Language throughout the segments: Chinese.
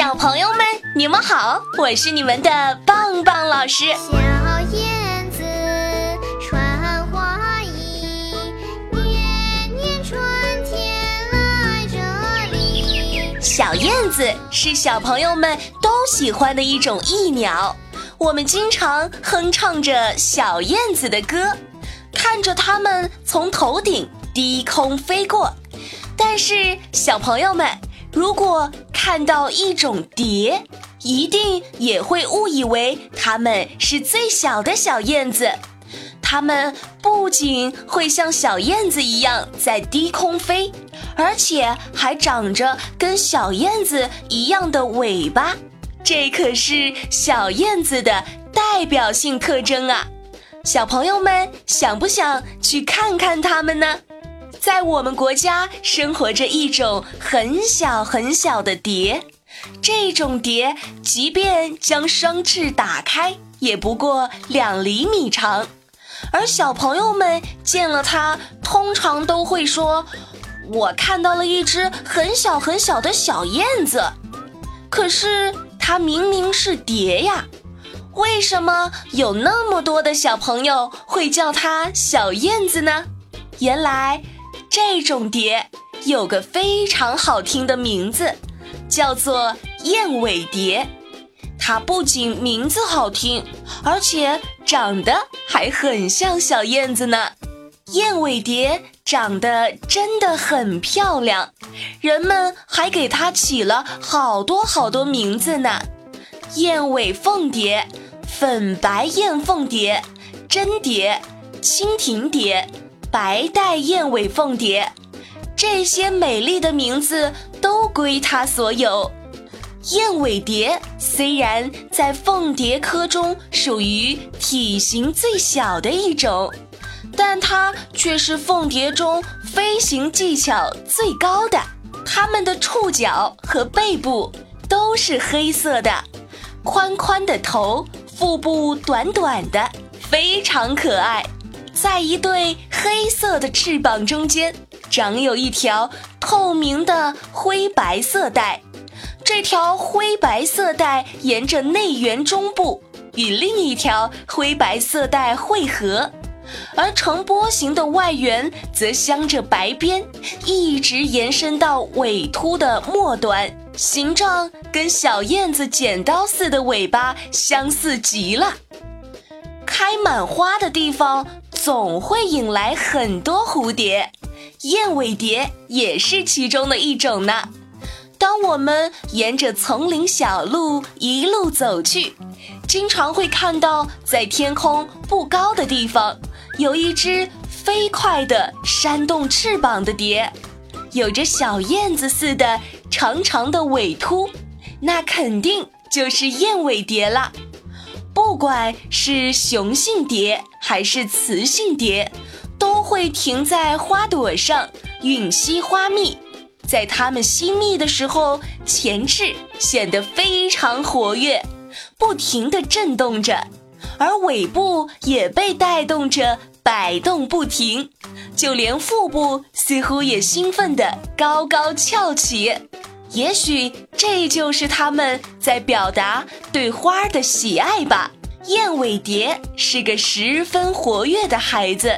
小朋友们，你们好，我是你们的棒棒老师。小燕子穿花衣，年年春天来这里。小燕子是小朋友们都喜欢的一种异鸟，我们经常哼唱着小燕子的歌，看着它们从头顶低空飞过。但是，小朋友们，如果看到一种蝶，一定也会误以为它们是最小的小燕子。它们不仅会像小燕子一样在低空飞，而且还长着跟小燕子一样的尾巴，这可是小燕子的代表性特征啊！小朋友们想不想去看看它们呢？在我们国家生活着一种很小很小的蝶，这种蝶即便将双翅打开，也不过两厘米长。而小朋友们见了它，通常都会说：“我看到了一只很小很小的小燕子。”可是它明明是蝶呀，为什么有那么多的小朋友会叫它小燕子呢？原来。这种蝶有个非常好听的名字，叫做燕尾蝶。它不仅名字好听，而且长得还很像小燕子呢。燕尾蝶长得真的很漂亮，人们还给它起了好多好多名字呢：燕尾凤蝶、粉白燕凤蝶、真蝶、蜻蜓蝶。白带燕尾凤蝶，这些美丽的名字都归它所有。燕尾蝶虽然在凤蝶科中属于体型最小的一种，但它却是凤蝶中飞行技巧最高的。它们的触角和背部都是黑色的，宽宽的头，腹部短短的，非常可爱。在一对黑色的翅膀中间，长有一条透明的灰白色带。这条灰白色带沿着内缘中部与另一条灰白色带汇合，而呈波形的外缘则镶着白边，一直延伸到尾突的末端，形状跟小燕子剪刀似的尾巴相似极了。开满花的地方。总会引来很多蝴蝶，燕尾蝶也是其中的一种呢。当我们沿着丛林小路一路走去，经常会看到在天空不高的地方有一只飞快的扇动翅膀的蝶，有着小燕子似的长长的尾突，那肯定就是燕尾蝶了。不管是雄性蝶还是雌性蝶，都会停在花朵上吮吸花蜜。在它们吸蜜的时候，前翅显得非常活跃，不停地震动着，而尾部也被带动着摆动不停，就连腹部似乎也兴奋地高高翘起。也许这就是它们在表达对花的喜爱吧。燕尾蝶是个十分活跃的孩子。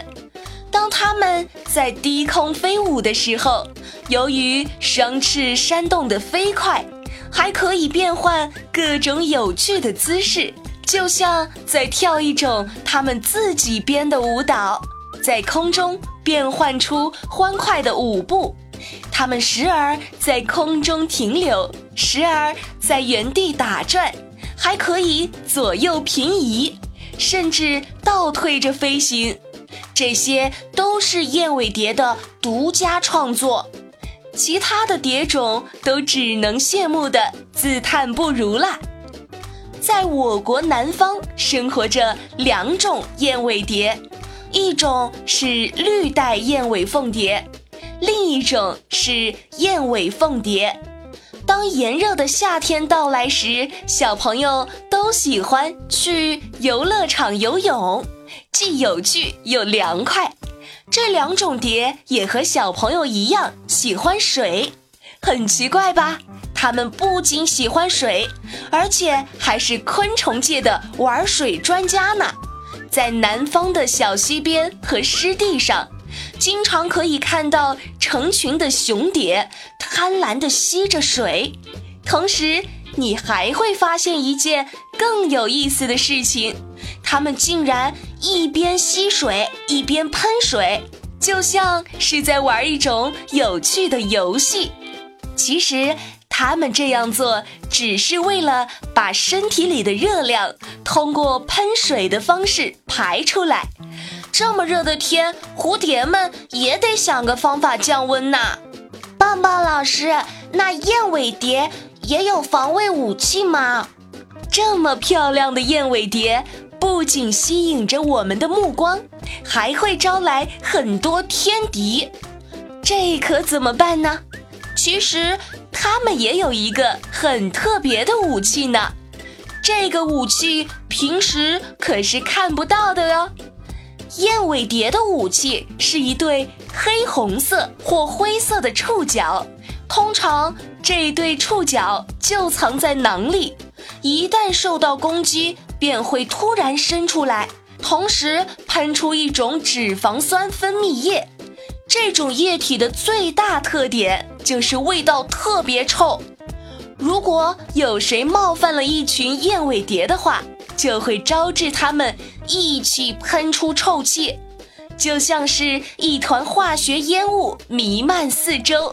当它们在低空飞舞的时候，由于双翅扇动得飞快，还可以变换各种有趣的姿势，就像在跳一种它们自己编的舞蹈，在空中变换出欢快的舞步。它们时而在空中停留，时而在原地打转，还可以左右平移，甚至倒退着飞行。这些都是燕尾蝶的独家创作，其他的蝶种都只能羡慕的自叹不如了。在我国南方生活着两种燕尾蝶，一种是绿带燕尾凤蝶。另一种是燕尾凤蝶。当炎热的夏天到来时，小朋友都喜欢去游乐场游泳，既有趣又凉快。这两种蝶也和小朋友一样喜欢水，很奇怪吧？它们不仅喜欢水，而且还是昆虫界的玩水专家呢。在南方的小溪边和湿地上，经常可以看到成群的雄蝶贪婪地吸着水。同时，你还会发现一件更有意思的事情：它们竟然一边吸水一边喷水，就像是在玩一种有趣的游戏。其实，它们这样做只是为了把身体里的热量通过喷水的方式排出来。这么热的天，蝴蝶们也得想个方法降温呐。棒棒老师，那燕尾蝶也有防卫武器吗？这么漂亮的燕尾蝶，不仅吸引着我们的目光，还会招来很多天敌。这可怎么办呢？其实，它们也有一个很特别的武器呢。这个武器平时可是看不到的哟。燕尾蝶的武器是一对黑红色或灰色的触角，通常这对触角就藏在囊里，一旦受到攻击，便会突然伸出来，同时喷出一种脂肪酸分泌液。这种液体的最大特点就是味道特别臭。如果有谁冒犯了一群燕尾蝶的话，就会招致它们一起喷出臭气，就像是一团化学烟雾弥漫四周。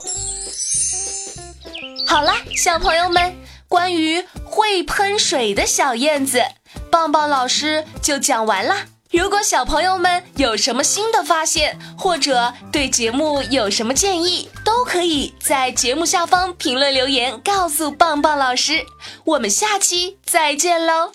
好啦，小朋友们，关于会喷水的小燕子，棒棒老师就讲完啦。如果小朋友们有什么新的发现，或者对节目有什么建议，都可以在节目下方评论留言告诉棒棒老师。我们下期再见喽！